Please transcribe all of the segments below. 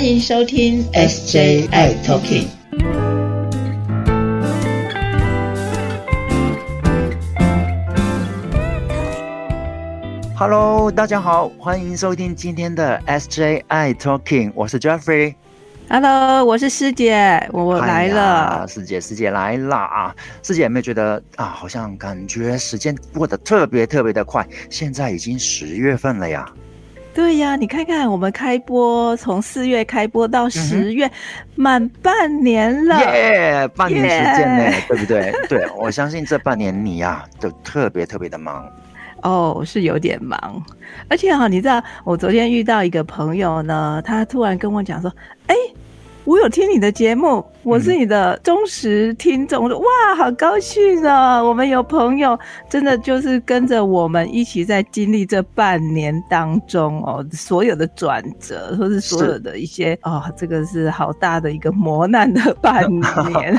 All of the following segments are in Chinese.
欢迎收听 SJI Talking。Hello，大家好，欢迎收听今天的 SJI Talking，我是 Jeffrey。Hello，我是师姐，我来了。师姐，师姐来了啊！师姐有没有觉得啊，好像感觉时间过得特别特别的快？现在已经十月份了呀。对呀，你看看我们开播，从四月开播到十月，满半年了。耶，半年时间呢，对不对？对，我相信这半年你呀，都特别特别的忙。哦，是有点忙，而且哈，你知道，我昨天遇到一个朋友呢，他突然跟我讲说，哎。我有听你的节目，我是你的忠实听众。我说哇，好高兴啊！我们有朋友，真的就是跟着我们一起在经历这半年当中哦，所有的转折，或是所有的一些哦，这个是好大的一个磨难的半年。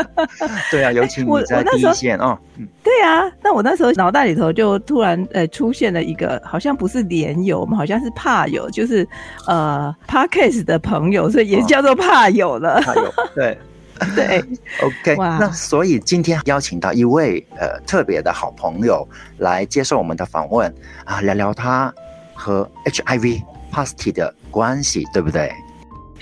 对啊，尤其你在第一线哦。对啊，那我那时候脑袋里头就突然呃出现了一个，好像不是连友嘛，好像是怕友，就是呃 Parkes 的朋友，所以也叫做怕有了。怕有，对对，OK。那所以今天邀请到一位呃特别的好朋友来接受我们的访问啊，聊聊他和 HIV Pasty 的关系，对不对？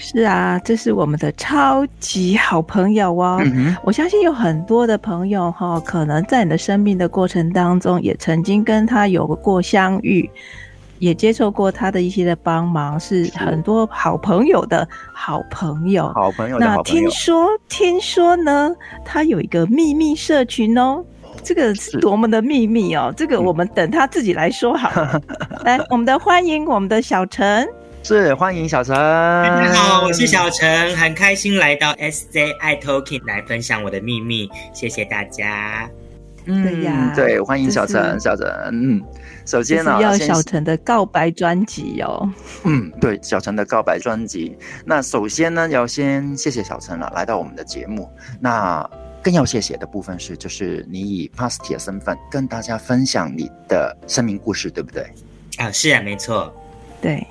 是啊，这是我们的超级好朋友哦。我相信有很多的朋友哈，可能在你的生命的过程当中，也曾经跟他有过相遇，也接受过他的一些的帮忙，是很多好朋友的好朋友。好朋友，那听说听说呢，他有一个秘密社群哦，这个是多么的秘密哦，这个我们等他自己来说好。来，我们的欢迎我们的小陈。是欢迎小陈，大家好，我是小陈，很开心来到 SJI Talking 来分享我的秘密，谢谢大家。嗯，对呀，对，欢迎小陈，小陈，嗯，首先呢，要小陈的告白专辑哦。嗯，对，小陈的告白专辑。那首先呢，要先谢谢小陈了，来到我们的节目。那更要谢谢的部分是，就是你以 Pasty 的身份跟大家分享你的生命故事，对不对？啊，是啊，没错，对。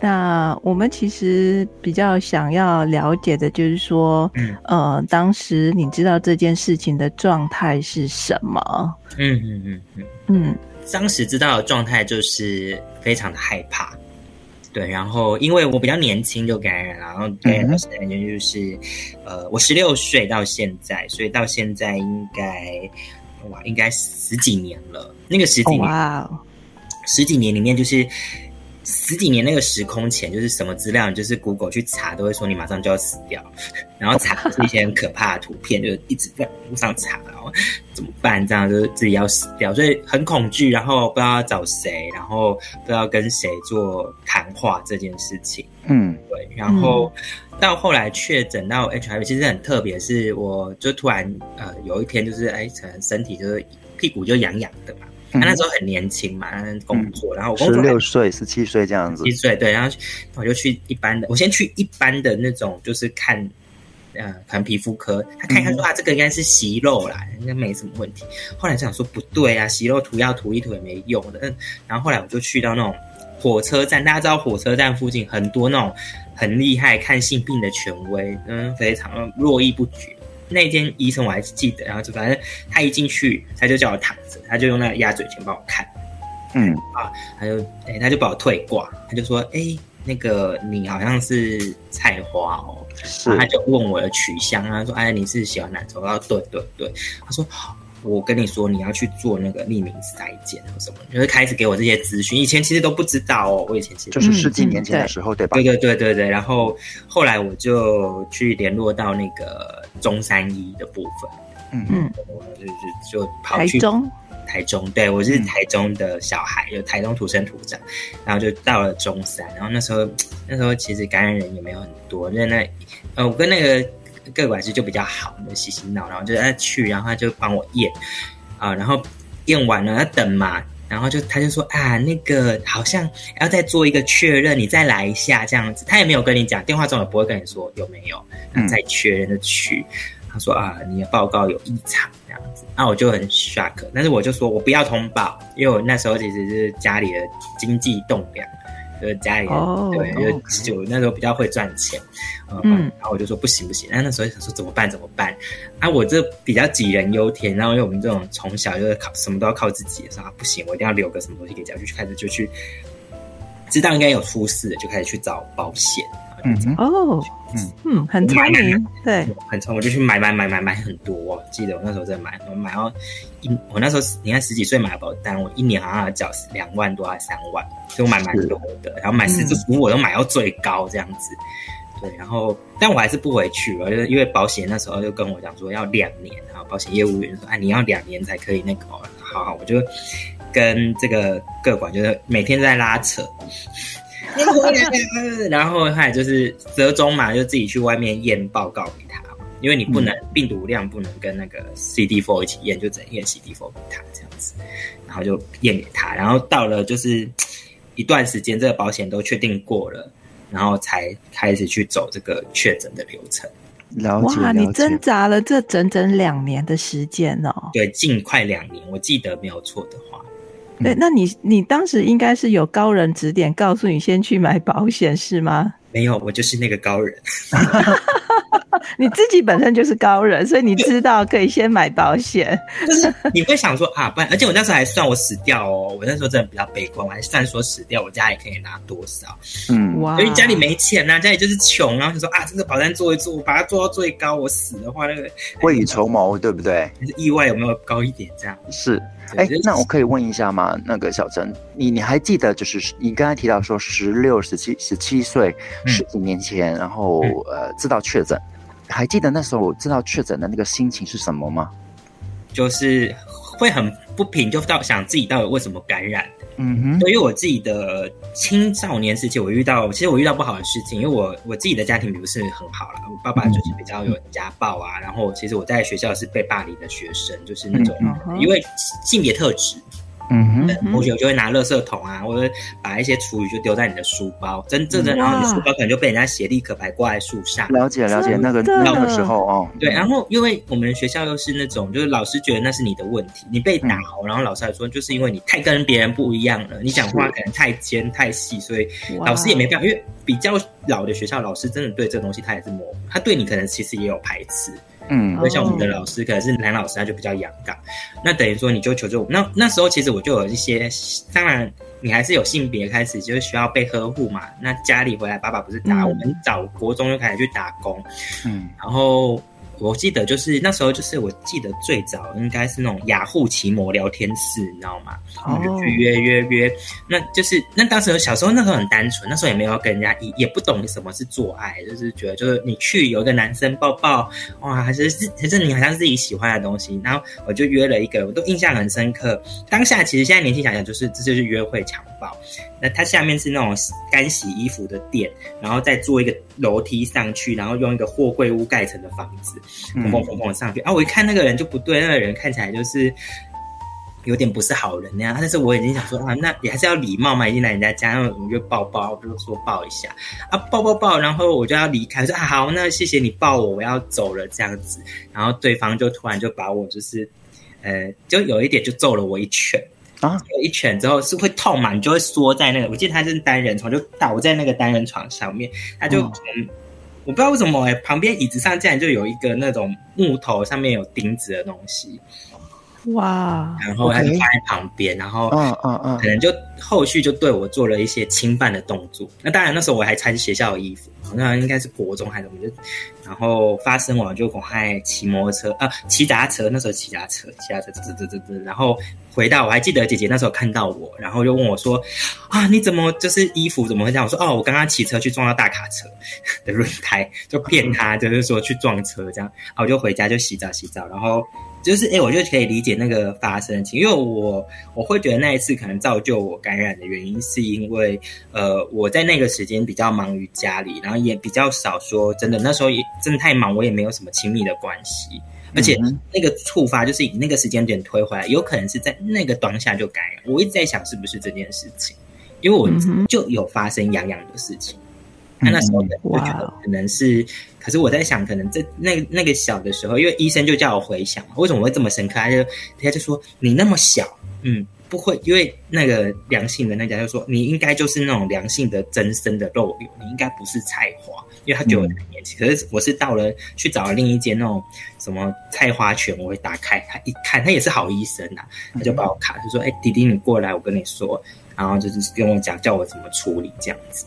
那我们其实比较想要了解的，就是说，嗯呃，当时你知道这件事情的状态是什么？嗯嗯嗯嗯嗯，当时知道的状态就是非常的害怕，对。然后因为我比较年轻就感染，然后感染的时间就是，呃，我十六岁到现在，所以到现在应该哇，应该十几年了。那个十几年，十几年里面就是。十几年那个时空前，就是什么资料，就是 Google 去查，都会说你马上就要死掉，然后查是一些很可怕的图片，就一直在网上查，然后怎么办？这样就是自己要死掉，所以很恐惧，然后不知道找谁，然后不知道跟谁做谈话这件事情。嗯，对。然后到后来确诊到 HIV，其实很特别，是我就突然呃有一天就是哎，可能身体就是屁股就痒痒的嘛。他那时候很年轻嘛，工作，然后我十六岁、十七岁这样子。七岁对，然后我就去一般的，我先去一般的那种，就是看，呃，看皮肤科，他看看说啊，这个应该是息肉啦，应该没什么问题。后来就想说不对啊，息肉涂药涂一涂也没用的。嗯，然后后来我就去到那种火车站，大家知道火车站附近很多那种很厉害看性病的权威，嗯，非常络绎不绝。那天医生我还记得，然后就反正他一进去，他就叫我躺着，他就用那个鸭嘴钳帮我看，嗯啊，他就哎他就把我退挂，他就说哎那个你好像是菜花哦，是，他就问我的取向他，说哎你是喜欢哪种？我说对对对，他说我跟你说你要去做那个匿名筛检或什么，就是开始给我这些资讯，以前其实都不知道哦，我以前其实就是十几年前的时候对吧？对对对对对，然后后来我就去联络到那个。中山医的部分，嗯。嗯，就是就跑去台中，台中，对我是台中的小孩，有台中土生土长，然后就到了中山，然后那时候那时候其实感染人也没有很多，因为那呃我跟那个个管师就比较好，就嘻嘻闹，然后就他去，然后他就帮我验啊，然后验完了要等嘛。然后就他就说啊，那个好像要再做一个确认，你再来一下这样子。他也没有跟你讲，电话中也不会跟你说有没有，再确认的去。他说啊，你的报告有异常这样子。那我就很 shock，但是我就说我不要通报，因为我那时候其实是家里的经济栋梁，就是家里人、哦对，就就那时候比较会赚钱，嗯，嗯然后我就说不行不行，那那时候想说怎么办怎么办啊？我这比较杞人忧天，然后因为我们这种从小就是靠什么都要靠自己的，说啊不行，我一定要留个什么东西给家，就去开始就去知道应该有出事了，就开始去找保险，嗯，哦，嗯。嗯，很聪明，对，很聪，我就去买买买买买很多、我记得我那时候在买，我买到一，我那时候你看十几岁买保单，我一年好像要缴两万多还是三万，所以我买蛮多的，然后买十只服务我都买到最高这样子。对，然后但我还是不回去了，就是因为保险那时候就跟我讲说要两年，然后保险业务员说，哎，你要两年才可以那个哦，好好，我就跟这个各管就是每天在拉扯，然后后来就是折中嘛，就自己去外面验报告给他，因为你不能、病毒量不能跟那个 CD4 一起验，就只能验 CD4 给他这样子，然后就验给他，然后到了就是一段时间，这个保险都确定过了，然后才开始去走这个确诊的流程。了解哇，你挣。扎了这整整两年的时间哦。对，近快两年，我记得没有错的话，对，那你你当时应该是有高人指点，告诉你先去买保险是吗？没有，我就是那个高人。你自己本身就是高人，所以你知道可以先买保险。就是你会想说啊，不然，而且我那时候还算我死掉哦，我那时候真的比较悲观，我还算说死掉，我家里可以拿多少，嗯，哇，因为家里没钱呐、家里就是穷，然后就说啊，这个保单做一做，我把它做到最高，我死的话，那个未雨绸缪，对不对？意外有没有高一点这样？是。哎那我可以问一下吗？那个小陈，你你还记得，就是你刚才提到说十六、十七、十七岁，嗯十几年前，然后嗯呃知道确诊，还记得那时候知道确诊的那个心情是什么吗？就是会很不平，就到想自己到底为什么感染。嗯哼，对于我自己的青少年时期，我遇到其实我遇到不好的事情，因为我我自己的家庭不是很好了，我爸爸就是比较有家暴啊，然后其实我在学校是被霸凌的学生，就是那种、嗯因为性别特质，嗯同学就会拿垃圾桶啊，或者把一些厨余就丢在你的书包，真正的，然后你书包可能就被人家斜立可白挂在树上。了解了解，那个那个时候哦，对，然后因为我们学校又是那种，就是老师觉得那是你的问题，你被打哦，然后老师还说就是因为你太跟别人不一样了，你讲话可能太尖太细，所以老师也没办法，因为比较老的学校，老师真的对这个东西他也是模糊，他对你可能其实也有排斥，嗯。因为像我们的老师可能是男老师，他就比较阳刚，那等于说你就求救我。那那时候其实我就有一些，当然你还是有性别开始就是需要被呵护嘛。那家里回来，爸爸不是打、嗯。我们早国中就开始去打工，嗯。然后我记得就是那时候就是我记得最早应该是那种雅虎奇摩聊天室，你知道吗？我们就去约约约，那就是那当时小时候那时候很单纯，那时候也没有跟人家也也不懂什么是做爱，就是觉得就是你去有一个男生抱抱，哇，还是是还是你好像是自己喜欢的东西，然后我就约了一个，我都印象很深刻。当下其实现在年轻想想，就是这就是约会强暴。那它下面是那种干洗衣服的店，然后再做一个楼梯上去，然后用一个货柜屋盖成的房子，砰嗯砰砰砰上去。啊，我一看那个人就不对，那个人看起来就是。有点不是好人那样，但是我已经想说啊，那也还是要礼貌嘛，已经来人家家，那我们就抱抱，我就说抱一下。啊，抱抱抱，然后我就要离开，说啊好，那谢谢你抱我，我要走了这样子，然后对方就突然就把我就是，呃，就有一点就揍了我一拳，啊，有一拳之后是会痛嘛，你就会缩在那个，我记得他是单人床，就倒在那个单人床上面，他就哦从、我不知道为什么哎、旁边椅子上竟然就有一个那种木头上面有钉子的东西，哇，然后他就放在旁边，然后嗯嗯嗯。可能就后续就对我做了一些侵犯的动作。那当然那时候我还穿学校的衣服，那应该是国中还是什么，就然后发生完就赶快骑摩托车啊，骑脚踏车，那时候骑脚踏车，骑脚踏车，啧啧啧啧，然后回到我还记得姐姐那时候看到我，然后就问我说啊，你怎么就是衣服怎么会这样？我说哦，我刚刚骑车去撞到大卡车的轮胎，就骗他，就是说去撞车这样，然后我就回家就洗澡洗澡，然后。就是哎、我就可以理解那个发生情，因为我我会觉得那一次可能造就我感染的原因，是因为呃我在那个时间比较忙于家里，然后也比较少说真的，那时候也真的太忙，我也没有什么亲密的关系，而且嗯那个触发就是以那个时间点推回来，有可能是在那个当下就感染。我一直在想是不是这件事情，因为我就有发生痒痒的事情。那那时候就觉得可能是，可是我在想，可能在那那个小的时候，因为医生就叫我回想嘛，为什么我会这么深刻？他就他就说你那么小，嗯，不会，因为那个良性的那家就说你应该就是那种良性的增生的肉瘤，你应该不是菜花，因为他觉得我很年轻。可是我是到了去找了另一间那种什么菜花犬，我会打开他一看，他也是好医生呐、他就把我卡，就说：“哎、弟弟你过来，我跟你说。”然后就是跟我讲，叫我怎么处理这样子。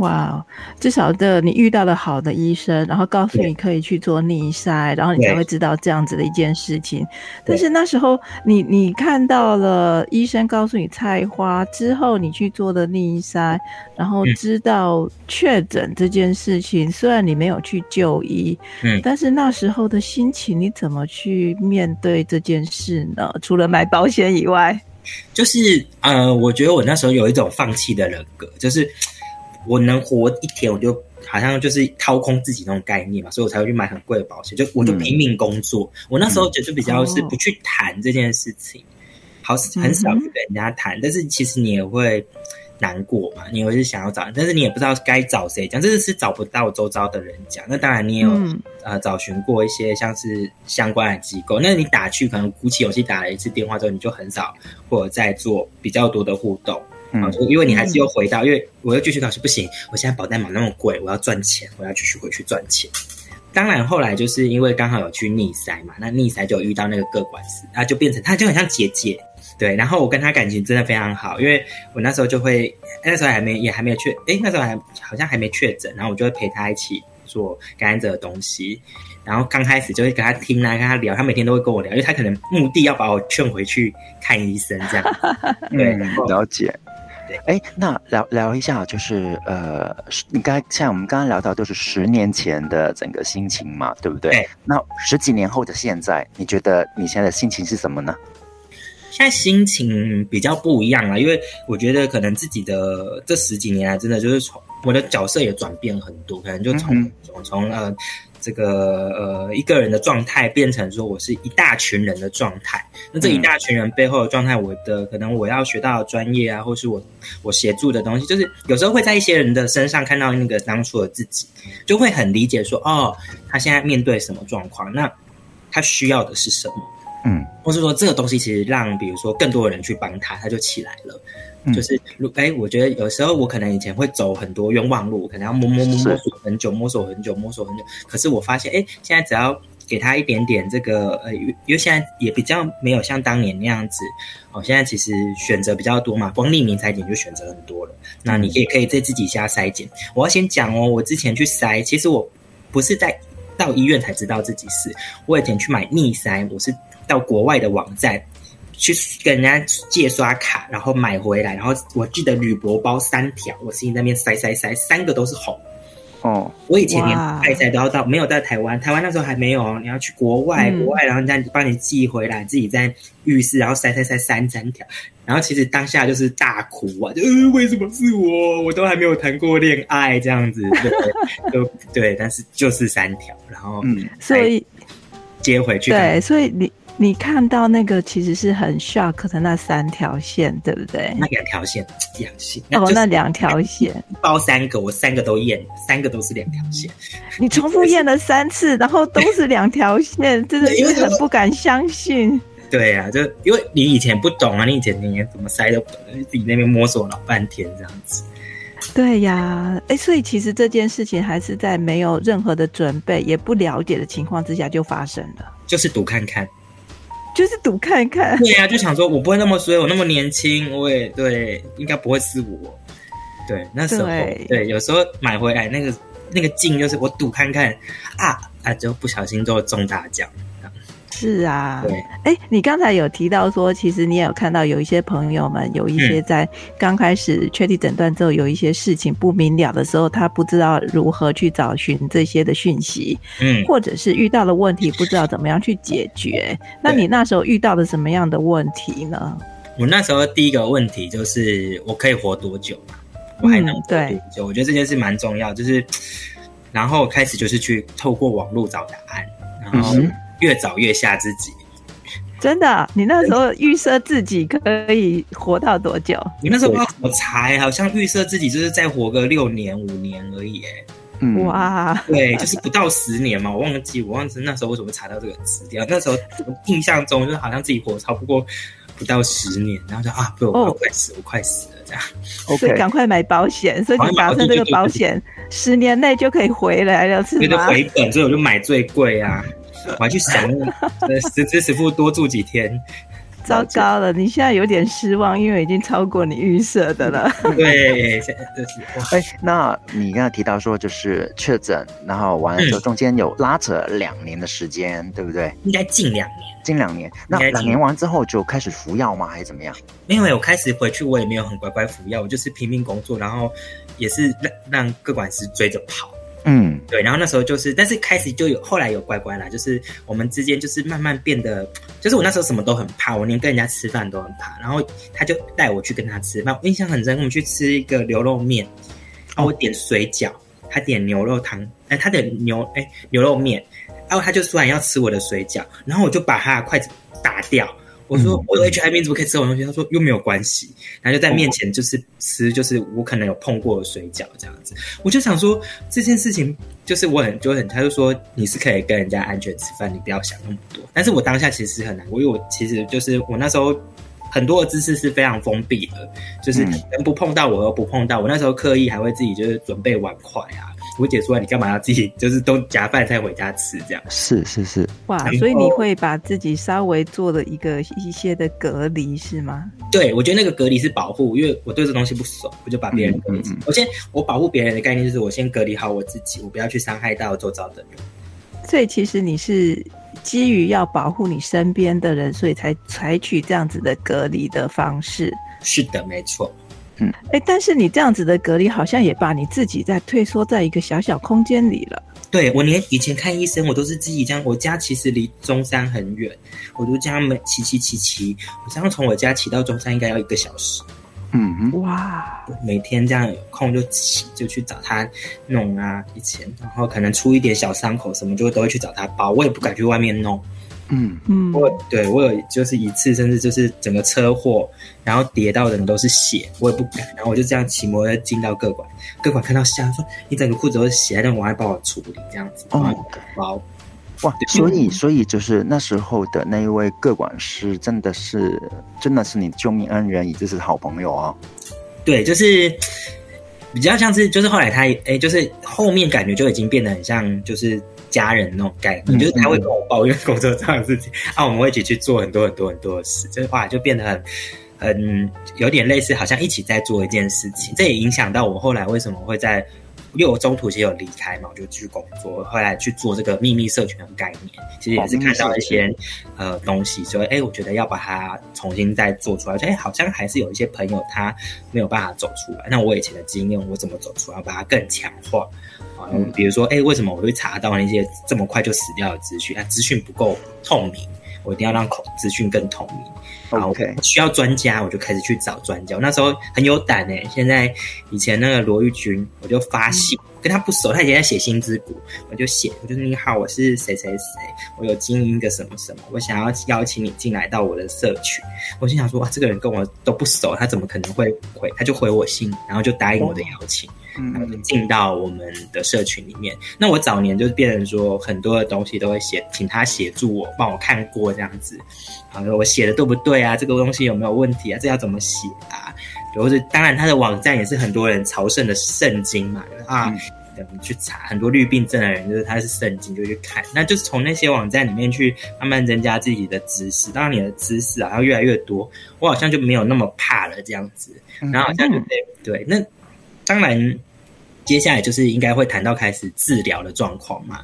哇，至少的你遇到了好的医生，然后告诉你可以去做逆筛，然后你才会知道这样子的一件事情。但是那时候你你看到了医生告诉你菜花之后，你去做的逆筛，然后嗯。知道确诊这件事情，虽然你没有去就医，嗯。但是那时候的心情你怎么去面对这件事呢？除了买保险以外，就是呃，我觉得我那时候有一种放弃的人格，就是我能活一天，我就好像就是掏空自己那种概念嘛，所以我才会去买很贵的保险，就我就拼命工作。我那时候就是比较是哦不去谈这件事情，好很少去跟人家谈，但是其实你也会。难过嘛，你也会是想要找，但是你也不知道该找谁讲，这是是找不到周遭的人讲。那当然，你也有、嗯呃找寻过一些像是相关的机构，那你打去可能鼓起勇气打了一次电话之后，你就很少或者在做比较多的互动。啊，嗯就因为你还是又回到，因为我又继续考试，不行，我现在保单买那么贵，我要赚钱，我要继续回去赚钱。当然，后来就是因为刚好有去逆塞嘛，那逆塞就遇到那个各管事，啊，就变成他就很像姐姐，对。然后我跟他感情真的非常好，因为我那时候就会，那时候还没也还没有确，哎，那时候还好像还没确诊，然后我就会陪他一起做感染者的东西。然后刚开始就会跟他听啊，跟他聊，他每天都会跟我聊，因为他可能目的要把我劝回去看医生这样。对，然后嗯了解对。哎，那聊聊一下，就是呃，你刚才像我们刚刚聊到，就是十年前的整个心情嘛，对不对？对那十几年后的现在，你觉得你现在的心情是什么呢？现在心情比较不一样了，因为我觉得可能自己的这十几年来，真的就是从我的角色也转变很多，可能就从嗯从从呃这个呃一个人的状态变成说我是一大群人的状态。那这一大群人背后的状态，我的可能我要学到的专业啊，或是我我协助的东西，就是有时候会在一些人的身上看到那个当初的自己，就会很理解说哦，他现在面对什么状况，那他需要的是什么。嗯或是说这个东西其实让比如说更多的人去帮他，他就起来了。嗯就是如哎，我觉得有时候我可能以前会走很多冤枉路，可能要摸摸摸摸索很久，摸索很久，摸索很久。可是我发现，哎，现在只要给他一点点这个呃，因为现在也比较没有像当年那样子哦，现在其实选择比较多嘛，光匿名筛检就选择很多了。那你也可以在自己家筛检。我要先讲哦，我之前去筛，其实我不是在到医院才知道自己是，我以前去买逆筛，我是到国外的网站去跟人家借刷卡，然后买回来，然后我记得铝箔包三条，我自己那边塞塞塞，三个都是红。哦。我以前连哇。快筛都要到，没有在台湾，台湾那时候还没有哦，你要去国外，嗯。国外然后人家帮你寄回来，自己在浴室然后塞塞塞三三条，然后其实当下就是大哭啊，就、呃、为什么是我？我都还没有谈过恋爱这样子，对，就对，但是就是三条，然后嗯。所以接回去，对，所以你你看到那个其实是很 shock 的那三条线，对不对？那两条线两线，哦，那两条线，包三个，我三个都验，三个都是两条线。你重复验了三次，然后都是两条线，真的是很不敢相信。对啊，就因为你以前不懂啊，你以前你连怎么塞都不懂，自己那边摸索老半天这样子。对呀，哎，所以其实这件事情还是在没有任何的准备，也不了解的情况之下就发生了，就是赌看看，就是赌看看。对啊，就想说我不会那么衰，我那么年轻，我也对，应该不会是我。对，那时候对对，有时候买回来那个那个劲就是我赌看看啊啊，就不小心就中大奖。是啊，对，哎，你刚才有提到说，其实你也有看到有一些朋友们，有一些嗯在刚开始确定诊断之后，有一些事情不明了的时候，他不知道如何去找寻这些的讯息，嗯，或者是遇到了问题不知道怎么样去解决。那你那时候遇到了什么样的问题呢？我那时候第一个问题就是我可以活多久嘛？我还能活多对久？我觉得这件事蛮重要，就是然后开始就是去透过网络找答案，然后嗯越早越吓自己。真的，你那时候预设自己可以活到多久？你那时候不知道怎么猜，好像预设自己就是再活个六年五年而已，哎，嗯，哇，对，就是不到十年嘛，我忘记我忘记那时候为什么查到这个资料。那时候印象中就是好像自己活超不过不不到十年，然后就啊，不，我快死，我快死了这样。所以赶快买保险，所以你打算这个保险十年内就可以回来了，是吗？回本，所以我就买最贵啊！我还去想，实支实付多住几天。糟糕了，你现在有点失望，因为已经超过你预设的了。对，就是。哎，那你刚才提到说就是确诊，然后完了之后中间有拉扯两年的时间，对不对？应该近两年，近两年。那两年完之后就开始服药吗？还是怎么样？因为我开始回去，我也没有很乖乖服药，我就是拼命工作，然后也是让让各管师追着跑。嗯，对，然后那时候就是，但是开始就有，后来有乖乖啦，就是我们之间就是慢慢变得，就是我那时候什么都很怕，我连跟人家吃饭都很怕，然后他就带我去跟他吃饭，印象很深，我们去吃一个牛肉面，然后我点水饺，他点牛肉汤，哎，他点牛哎牛肉面，然后他就突然要吃我的水饺，然后我就把他的筷子打掉。我说我有 HIV，怎么可以吃这种东西？他说又没有关系，然后就在面前就是吃，就是我可能有碰过的水饺这样子。我就想说这件事情，就是我很就很，他就说你是可以跟人家安全吃饭，你不要想那么多。但是我当下其实很难过，因为我其实就是我那时候很多的姿势是非常封闭的，就是人不碰到我，又不碰到我。那时候刻意还会自己就是准备碗筷啊。我姐说：“你干嘛要自己 就是都夹饭菜回家吃这样？”是是是，哇！所以你会把自己稍微做了一个一些的隔离是吗？对，我觉得那个隔离是保护，因为我对这东西不熟，我就把别人隔离。我先我保护别人的概念就是我先隔离好我自己，我不要去伤害到周遭的人。所以其实你是基于要保护你身边的人，所以才采取这样子的隔离的方式。是的，没错。嗯，哎，但是你这样子的隔离，好像也把你自己在退缩在一个小小空间里了。对我连以前看医生，我都是自己这样。我家其实离中山很远，我就这样每骑骑骑骑，我这样从我家骑到中山应该要一个小时。嗯，哇，每天这样有空就骑，就去找他弄啊。以前，然后可能出一点小伤口什么，就都会去找他包。我也不敢去外面弄。嗯嗯，我对我有就是一次，甚至就是整个车祸，然后跌到的人都是血，我也不敢，然后我就这样骑摩托进到各馆，各馆看到吓说你整个裤子都是血，但我还帮我处理这样子，哦，包，哇，所以所以就是那时候的那一位各管师真的是真的是你救命恩人，也就是好朋友啊。对，就是比较像是就是后来他哎，就是后面感觉就已经变得很像就是。家人那种概念，就是他会跟我抱怨工作上的事情，啊，我们会一起去做很多很多很多的事，这话就变得很很有点类似，好像一起在做一件事情。这也影响到我后来为什么会在，因为我中途其实有离开嘛，我就去工作，后来去做这个秘密社群的概念，其实也是看到一些呃东西，所以哎，我觉得要把它重新再做出来，哎，好像还是有一些朋友他没有办法走出来，那我以前的经验我怎么走出来，把它更强化。比如说，哎，为什么我会查到那些这么快就死掉的资讯？啊，资讯不够透明，我一定要让口资讯更透明。OK，需要专家，我就开始去找专家。那时候很有胆哎。现在以前那个罗玉军，我就发信跟他不熟，他以前在写新之谷，我就写，我就你好，我是谁谁谁，我有经营一个什么什么，我想要邀请你进来到我的社群。我心想说，哇，这个人跟我都不熟，他怎么可能会回？他就回我信，然后就答应我的邀请。嗯，进到我们的社群里面。那我早年就是变成说，很多的东西都会写，请他协助我，帮我看过这样子。啊，我写的对不对啊？这个东西有没有问题啊？这要怎么写啊？或者当然，他的网站也是很多人朝圣的圣经嘛。啊，我们去查很多绿病症的人，就是他是圣经，就去看。那就是从那些网站里面去慢慢增加自己的知识。当然，你的知识啊，要越来越多，我好像就没有那么怕了这样子。然后好像就对对那。当然，接下来就是应该会谈到开始治疗的状况嘛。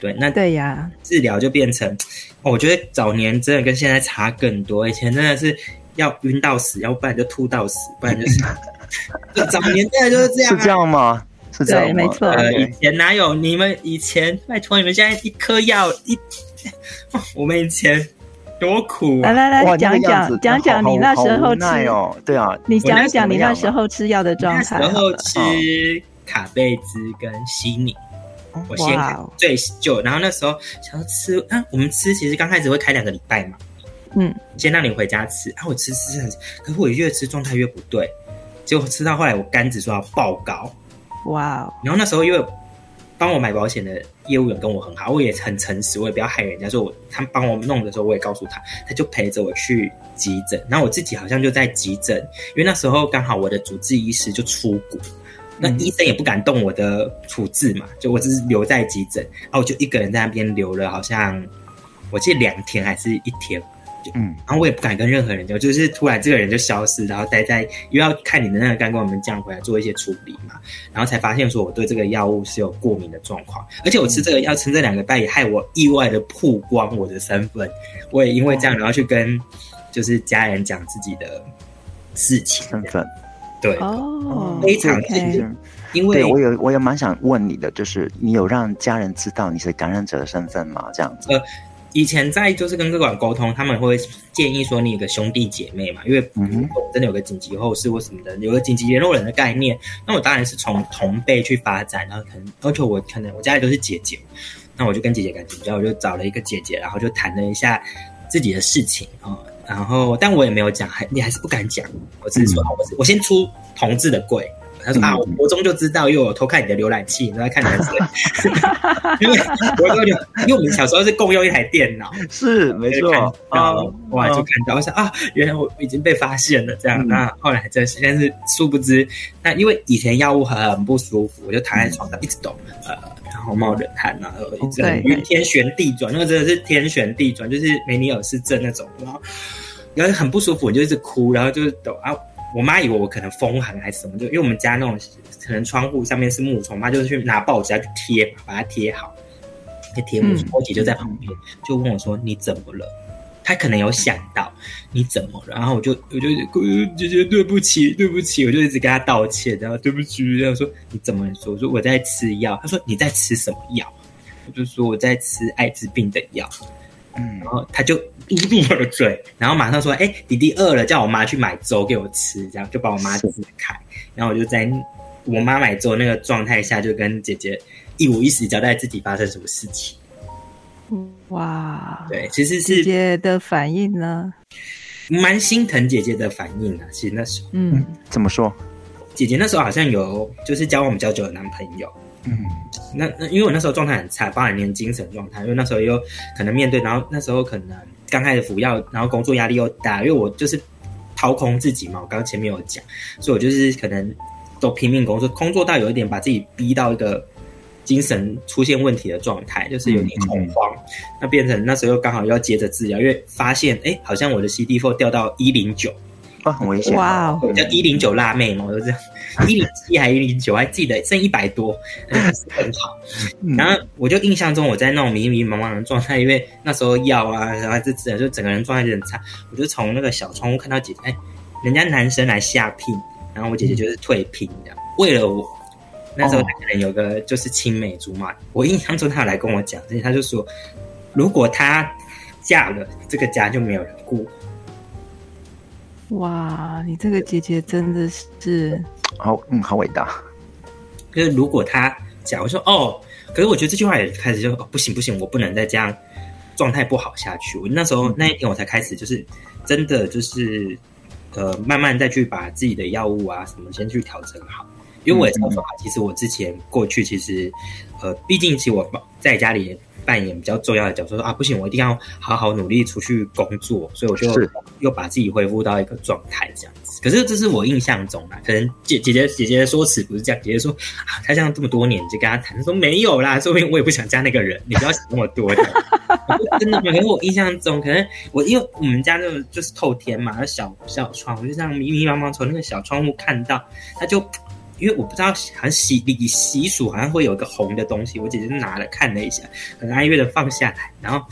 对，那对呀，治疗就变成，我觉得早年真的跟现在差更多。以前真的是要晕到死，要不然就吐到死，不然就是 早年真的就是这样。是这样吗？是这样吗？没错。呃，以前哪有你们以前？拜托你们现在一颗药一，我们以前。多苦！来来来讲讲讲讲你那时候吃哦，对啊，你讲讲你那时候吃药的状态。然后吃卡贝兹跟西米，我先最就，然后那时候想要吃啊，我们吃其实刚开始会开两个礼拜嘛，嗯，先让你回家吃啊，我吃吃吃，可是我越吃状态越不对，结果吃到后来我肝指数要爆高，哇！然后那时候因为帮我买保险的业务员跟我很好，我也很诚实，我也不要害人家。说我他帮我弄的时候，我也告诉他，他就陪着我去急诊。然后我自己好像就在急诊，因为那时候刚好我的主治医师就出国，那医生也不敢动我的处置嘛，就我只是留在急诊，然后我就一个人在那边留了，好像我记得两天还是一天。嗯，然后我也不敢跟任何人讲，就是突然这个人就消失，然后待在又要看你的那个肝功能降回来做一些处理嘛，然后才发现说我对这个药物是有过敏的状况，而且我吃这个药吃这两个拜也害我意外的曝光我的身份，我也因为这样然后去跟就是家人讲自己的事情身份，对，哦，非常 OK 因为对我有我也蛮想问你的，就是你有让家人知道你是感染者的身份吗？这样子，呃，以前在就是跟各管沟通，他们会建议说你有个兄弟姐妹嘛，因为嗯真的有个紧急后事或什么的，有个紧急联络人的概念，那我当然是从同辈去发展，然后可能而且我可能我家里都是姐姐，那我就跟姐姐感情比较，我就找了一个姐姐，然后就谈了一下自己的事情啊、然后但我也没有讲，还你还是不敢讲，我只是说，嗯我是我先出同志的柜。他说啊，我国中就知道，因为我偷看你的浏览器，你都在看男生。因为国中就，因为我们小时候是共用一台电脑，是没就看到，哇，就嗯看到，我想啊，原来我已经被发现了，这样。嗯那后来真是，但是殊不知，那因为以前药物很不舒服，我就躺在床上一直抖，呃，然后冒冷汗，然后一直对晕天旋地转，那个真的是天旋地转，就是梅尼尔氏症那种，然后然后很不舒服，我就一直哭，然后就是抖啊。我妈以为我可能风寒还是什么，就因为我们家那种可能窗户上面是木窗，妈就是去拿报纸要去贴嘛，把它贴好，就贴木窗。嗯我姐就在旁边，就问我说：“你怎么了？”她可能有想到你怎么了，然后我就我就哭姐姐对不起对不起，我就一直跟她道歉，然后对不起，然后说你怎么了说？我说我在吃药，她说你在吃什么药？我就说我在吃艾滋病的药。嗯然后他就嘟嘟我的嘴，然后马上说：“哎、弟弟饿了，叫我妈去买粥给我吃。”这样就把我妈支开，然后我就在我妈买粥那个状态下，就跟姐姐一五一十交代自己发生什么事情。哇，对，其实是姐姐的反应呢？蛮心疼姐姐的反应啊。其实那时候，嗯，怎么说？姐姐那时候好像有就是交往比较久的男朋友。嗯。那那因为我那时候状态很差，包含连精神状态，因为那时候又可能面对，然后那时候可能刚开始服药，然后工作压力又大，因为我就是掏空自己嘛，我刚刚前面有讲，所以我就是可能都拼命工作，工作到有一点把自己逼到一个精神出现问题的状态，就是有点恐慌，那变成那时候又刚好要接着治疗，因为发现哎，好像我的 CD4 掉到一零九，啊，很危险。哇哦，叫一零九辣妹嘛，我就这样，一零七还一零九，还记得剩一百多，很好。嗯然后我就印象中我在那种迷迷茫茫的状态，因为那时候药啊，然后这这就整个人状态就很差。我就从那个小窗户看到姐姐，哎，人家男生来下聘，然后我姐姐就是退聘的，为了我。那时候哦他可能有个就是青梅竹马，我印象中他有来跟我讲这些，他就说，如果她嫁了，这个家就没有人顾。哇，你这个姐姐真的是，好，嗯，好伟大。就是如果他假如说哦，可是我觉得这句话也开始就哦不行不行，我不能再这样状态不好下去。我那时候那一天我才开始就是真的就是呃慢慢再去把自己的药物啊什么先去调整好，因为我也知道说啊，其实我之前过去其实呃，毕竟其实我在家里。扮演比较重要的角色，说啊不行，我一定要好好努力出去工作，所以我就又把自己恢复到一个状态这样子。可是这是我印象中啦，可能姐姐姐姐姐的说辞不是这样，姐姐说啊，她这样这么多年就跟她谈，她说没有啦，说明我也不想嫁那个人，你不要想那么多的。真的吗？可是我印象中，可能我因为我们家那种就是透天嘛，小小窗，我就这样迷迷茫茫从那个小窗户看到，他就。因为我不知道，好像习礼习俗好像会有一个红的东西，我姐姐拿了看了一下，很哀怨的放下来，然后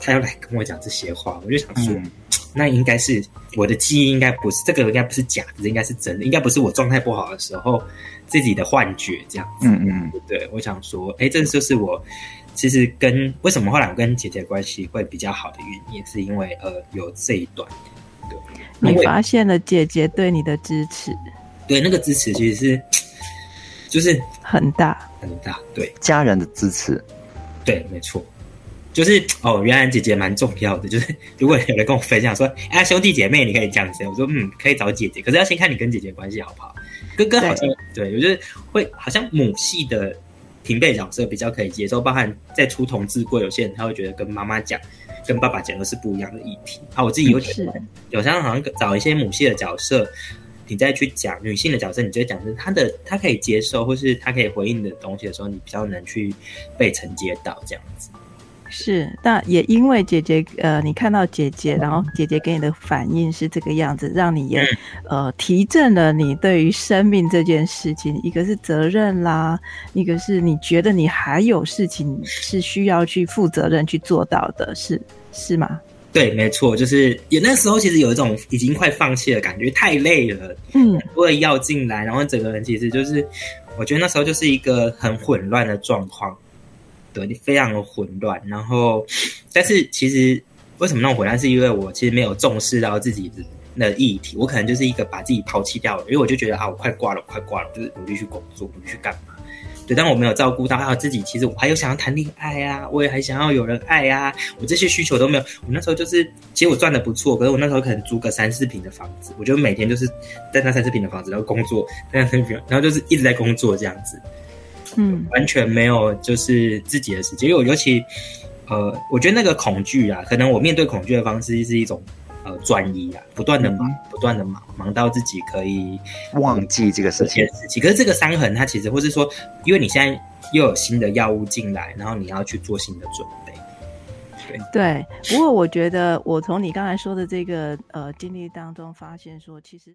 她又来跟我讲这些话，我就想说，嗯。那应该是我的记忆，应该不是这个，应该不是假的，这应该是真的，应该不是我状态不好的时候自己的幻觉这样子。嗯嗯。对，我想说，哎，这就是我其实跟为什么后来我跟姐姐关系会比较好的原因，是因为呃有这一段。对，你发现了姐姐对你的支持对那个支持其实是就是很大，很大，对家人的支持，对，没错。就是哦，原来姐姐蛮重要的。就是如果有人跟我分享说，哎，兄弟姐妹你可以这样子，我说嗯，可以找姐姐，可是要先看你跟姐姐关系好不好。哥哥好像对我觉得会好像母系的平辈角色比较可以接受，包含在出同志过，有些人他会觉得跟妈妈讲、跟爸爸讲的是不一样的议题。啊，我自己有觉得，有时候好像找一些母系的角色，你再去讲女性的角色，你就讲是她的她可以接受，或是她可以回应的东西的时候，你比较能去被承接到这样子。是，那也因为姐姐，呃，你看到姐姐，然后姐姐给你的反应是这个样子，让你也，呃，提振了你对于生命这件事情，一个是责任啦，一个是你觉得你还有事情是需要去负责任去做到的，是是吗？对，没错，就是有那时候其实有一种已经快放弃的感觉，太累了，嗯，多的药进来，然后整个人其实就是，我觉得那时候就是一个很混乱的状况。对，非常的混乱。然后，但是其实为什么那么混乱？是因为我其实没有重视到自己的那议题。我可能就是一个把自己抛弃掉了，因为我就觉得啊，我快挂了，快挂了，就是努力去工作，努力去干嘛。对，但我没有照顾到啊自己。其实我还有想要谈恋爱啊，我也还想要有人爱啊，我这些需求都没有。我那时候就是，其实我赚的不错，可是我那时候可能租个三四平的房子，我就每天就是在那三四平的房子然后工作，在那三四平，然后就是一直在工作这样子。嗯，完全没有就是自己的时间，因为我尤其，呃，我觉得那个恐惧啊，可能我面对恐惧的方式是一种呃转移啊，不断的忙，不断的忙，忙到自己可以忘记这个事情。事情，可是这个伤痕它其实，或是说，因为你现在又有新的药物进来，然后你要去做新的准备。对对，不过我觉得我从你刚才说的这个呃经历当中发现说，其实。